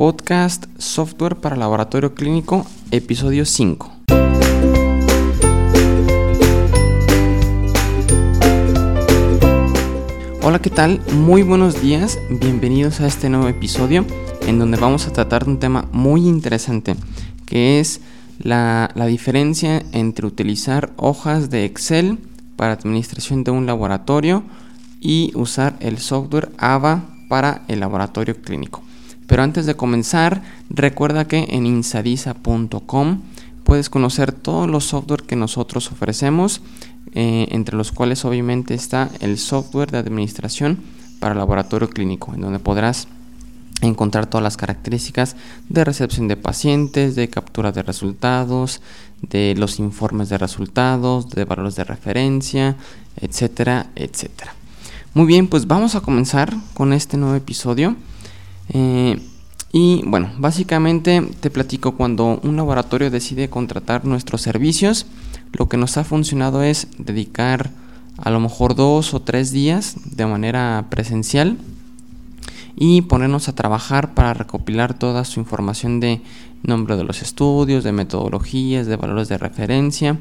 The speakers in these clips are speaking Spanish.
podcast Software para Laboratorio Clínico, episodio 5. Hola, ¿qué tal? Muy buenos días, bienvenidos a este nuevo episodio en donde vamos a tratar de un tema muy interesante que es la, la diferencia entre utilizar hojas de Excel para administración de un laboratorio y usar el software AVA para el laboratorio clínico. Pero antes de comenzar, recuerda que en insadisa.com puedes conocer todos los software que nosotros ofrecemos, eh, entre los cuales obviamente está el software de administración para laboratorio clínico, en donde podrás encontrar todas las características de recepción de pacientes, de captura de resultados, de los informes de resultados, de valores de referencia, etcétera, etcétera. Muy bien, pues vamos a comenzar con este nuevo episodio. Eh, y bueno, básicamente te platico cuando un laboratorio decide contratar nuestros servicios, lo que nos ha funcionado es dedicar a lo mejor dos o tres días de manera presencial y ponernos a trabajar para recopilar toda su información de nombre de los estudios, de metodologías, de valores de referencia,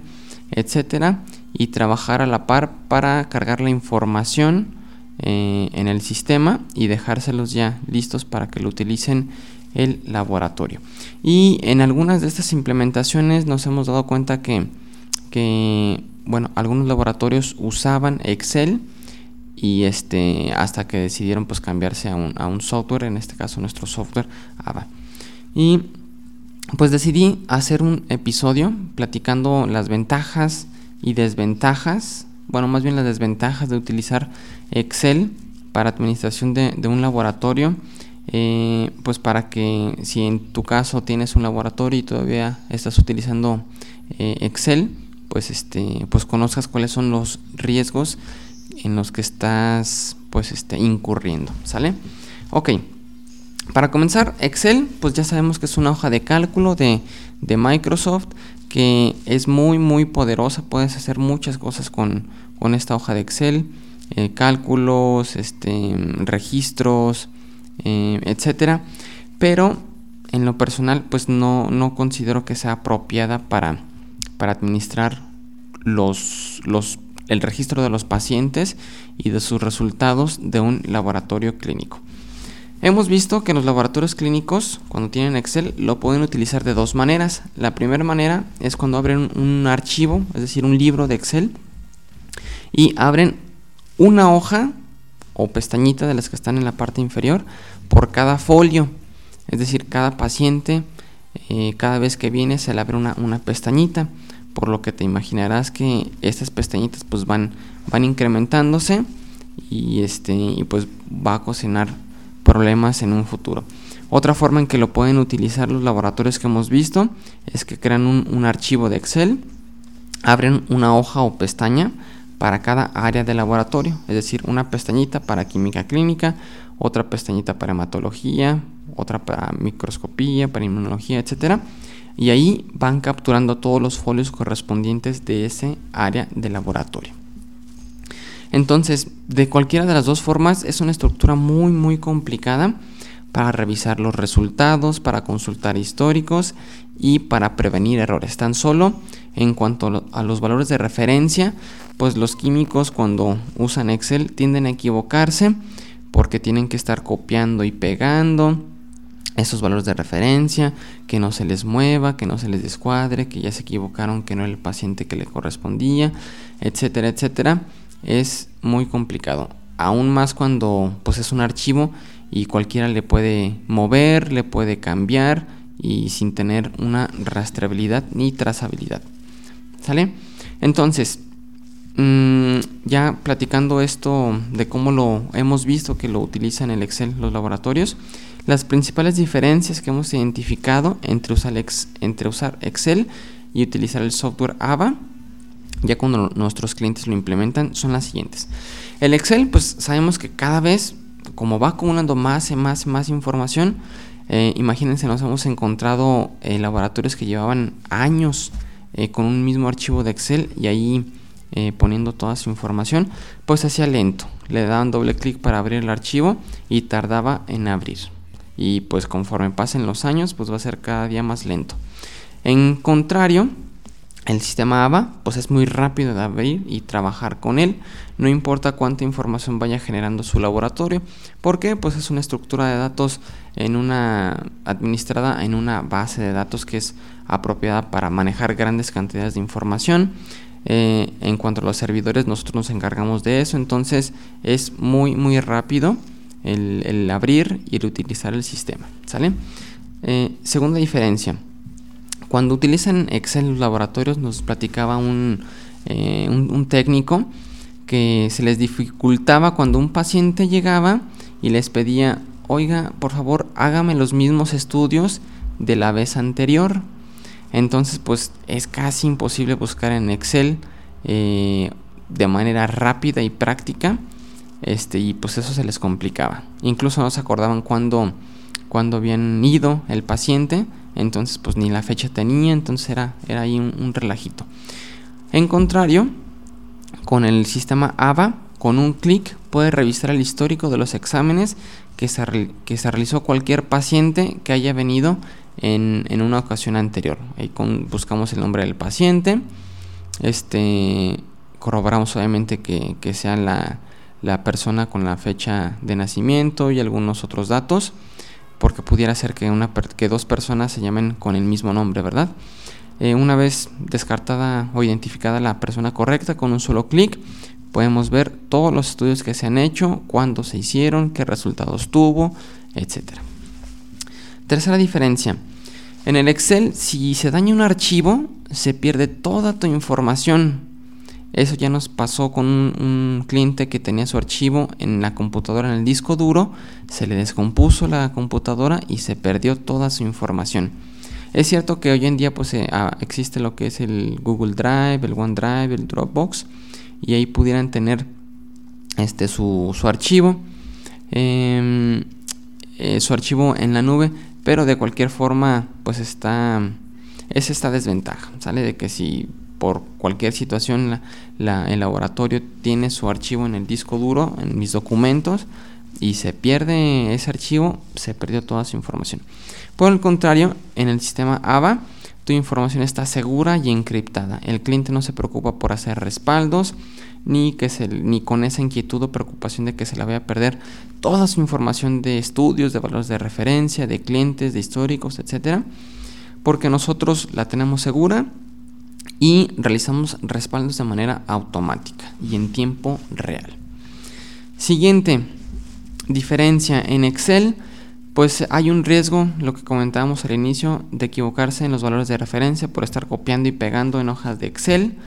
etcétera, y trabajar a la par para cargar la información eh, en el sistema y dejárselos ya listos para que lo utilicen el laboratorio. Y en algunas de estas implementaciones nos hemos dado cuenta que, que bueno, algunos laboratorios usaban Excel y este hasta que decidieron pues cambiarse a un, a un software, en este caso nuestro software AVA. Y pues decidí hacer un episodio platicando las ventajas y desventajas bueno, más bien las desventajas de utilizar Excel para administración de, un laboratorio, eh, pues para que si en tu caso tienes un laboratorio y todavía estás utilizando eh, Excel, pues este, pues conozcas cuáles son los riesgos en los que estás pues este, incurriendo, ¿sale? Ok, para comenzar, Excel, pues ya sabemos que es una hoja de cálculo de, de Microsoft que es muy muy poderosa, puedes hacer muchas cosas con, esta hoja de Excel, eh, cálculos, este, registros, eh, etcétera, pero en lo personal pues no, no considero que sea apropiada para, para administrar los, los, el registro de los pacientes y de sus resultados de un laboratorio clínico. Hemos visto que los laboratorios clínicos, cuando tienen Excel, lo pueden utilizar de dos maneras. La primera manera es cuando abren un archivo, es decir, un libro de Excel, y abren una hoja o pestañita de las que están en la parte inferior por cada folio. Es decir, cada paciente, eh, cada vez que viene, se le abre una, una, pestañita. Por lo que te imaginarás que estas pestañitas pues van, van incrementándose y, este, y pues va a cocinar problemas en un futuro. Otra forma en que lo pueden utilizar los laboratorios que hemos visto es que crean un, archivo de Excel, abren una hoja o pestaña para cada área del laboratorio, es decir, una pestañita para química clínica, otra pestañita para hematología, otra para microscopía, para inmunología, etcétera, y ahí van capturando todos los folios correspondientes de ese área del laboratorio. Entonces, de cualquiera de las dos formas es una estructura muy muy complicada para revisar los resultados, para consultar históricos y para prevenir errores. Tan solo en cuanto a los valores de referencia, pues los químicos cuando usan Excel tienden a equivocarse porque tienen que estar copiando y pegando esos valores de referencia, que no se les mueva, que no se les descuadre, que ya se equivocaron, que no era el paciente que le correspondía, etcétera, etcétera es muy complicado. Aún más cuando pues es un archivo y cualquiera le puede mover, le puede cambiar y sin tener una rastreabilidad ni trazabilidad. ¿Sale? Entonces, mm, ya platicando esto de cómo lo hemos visto que lo utilizan el Excel los laboratorios, las principales diferencias que hemos identificado entre usar, entre usar Excel y utilizar el software AVA ya cuando nuestros clientes lo implementan, son las siguientes. El Excel, pues sabemos que cada vez, como va acumulando más y más y más información, eh, imagínense, nos hemos encontrado eh, laboratorios que llevaban años eh, con un mismo archivo de Excel y ahí poniendo toda su información, pues hacía lento. Le daban doble clic para abrir el archivo y tardaba en abrir. y pues conforme pasen los años pues va a ser cada día más lento. En contrario, el sistema AVA pues es muy rápido de abrir y trabajar con él, no importa cuánta información vaya generando su laboratorio, porque pues es una estructura de datos en una administrada en una base de datos que es apropiada para manejar grandes cantidades de información. Eh, en cuanto a los servidores, nosotros nos encargamos de eso, entonces es muy muy rápido el, abrir y utilizar el sistema. ¿Sale? Eh, segunda diferencia cuando utilizan Excel en los laboratorios, nos platicaba eh, un, un, técnico que se les dificultaba cuando un paciente llegaba y les pedía, oiga, por favor, hágame los mismos estudios de la vez anterior. Entonces, pues es casi imposible buscar en Excel eh, de manera rápida y práctica. Este, y pues eso se les complicaba. Incluso no se acordaban cuándo, cuando habían ido el paciente entonces pues ni la fecha tenía, entonces era, era ahí un, relajito. En contrario, con el sistema AVA, con un clic puede revisar el histórico de los exámenes que se, que se realizó cualquier paciente que haya venido en, una ocasión anterior. Ahí buscamos el nombre del paciente, este, corroboramos obviamente que, sea la, la persona con la fecha de nacimiento y algunos otros datos porque pudiera ser que, una, que dos personas se llamen con el mismo nombre, ¿verdad? Eh, una vez descartada o identificada la persona correcta con un solo clic, podemos ver todos los estudios que se han hecho, cuándo se hicieron, qué resultados tuvo, etc. Tercera diferencia. En el Excel, si se daña un archivo, se pierde toda tu información eso ya nos pasó con un, cliente que tenía su archivo en la computadora, en el disco duro, se le descompuso la computadora y se perdió toda su información. Es cierto que hoy en día pues, eh, ah, existe lo que es el Google Drive, el OneDrive, el Dropbox, y ahí pudieran tener este, su, archivo, em, eh, su archivo en la nube, pero de cualquier forma pues está, es esta desventaja, ¿sale? De que si por cualquier situación el laboratorio tiene su archivo en el disco duro, en mis documentos, y se pierde ese archivo, se perdió toda su información. Por el contrario, en el sistema AVA, tu información está segura y encriptada. El cliente no se preocupa por hacer respaldos, ni, que se, ni con esa inquietud o preocupación de que se la vaya a perder toda su información de estudios, de valores de referencia, de clientes, de históricos, etcétera, porque nosotros la tenemos segura y realizamos respaldos de manera automática y en tiempo real. Siguiente diferencia en Excel, pues hay un riesgo, lo que comentábamos al inicio, de equivocarse en los valores de referencia por estar copiando y pegando en hojas de Excel.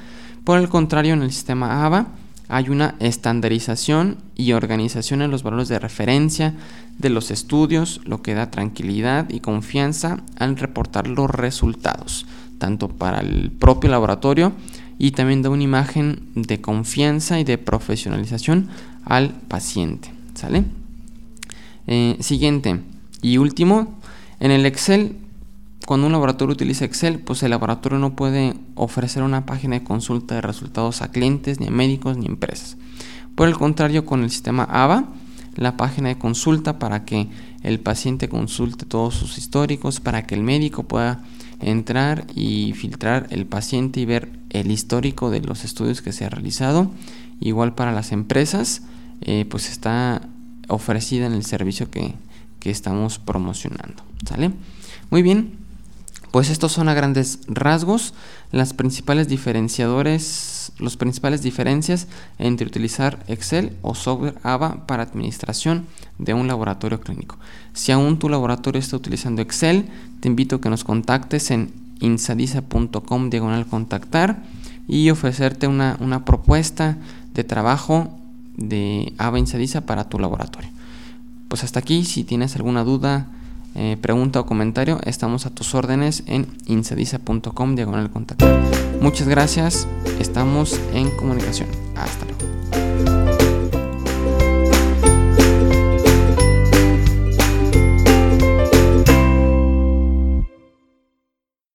Por el contrario, en el sistema AVA hay una estandarización y organización en los valores de referencia de los estudios, lo que da tranquilidad y confianza al reportar los resultados tanto para el propio laboratorio y también da una imagen de confianza y de profesionalización al paciente. ¿Sale? Eh, siguiente y último, en el Excel, cuando un laboratorio utiliza Excel, pues el laboratorio no puede ofrecer una página de consulta de resultados a clientes, ni a médicos, ni empresas. Por el contrario, con el sistema AVA, la página de consulta para que el paciente consulte todos sus históricos, para que el médico pueda entrar y filtrar el paciente y ver el histórico de los estudios que se ha realizado. Igual para las empresas, eh, pues está ofrecida en el servicio que, que estamos promocionando. ¿Sale? Muy bien, pues estos son a grandes rasgos las principales diferenciadores, los principales diferencias entre utilizar Excel o software AVA para administración de un laboratorio clínico. Si aún tu laboratorio está utilizando Excel, te invito a que nos contactes en insadisa.com diagonal contactar y ofrecerte una, una propuesta de trabajo de AVA Insadisa para tu laboratorio. Pues hasta aquí, si tienes alguna duda, eh, pregunta o comentario, estamos a tus órdenes en incedisa.com diagonal contacto. Muchas gracias, estamos en comunicación. Hasta.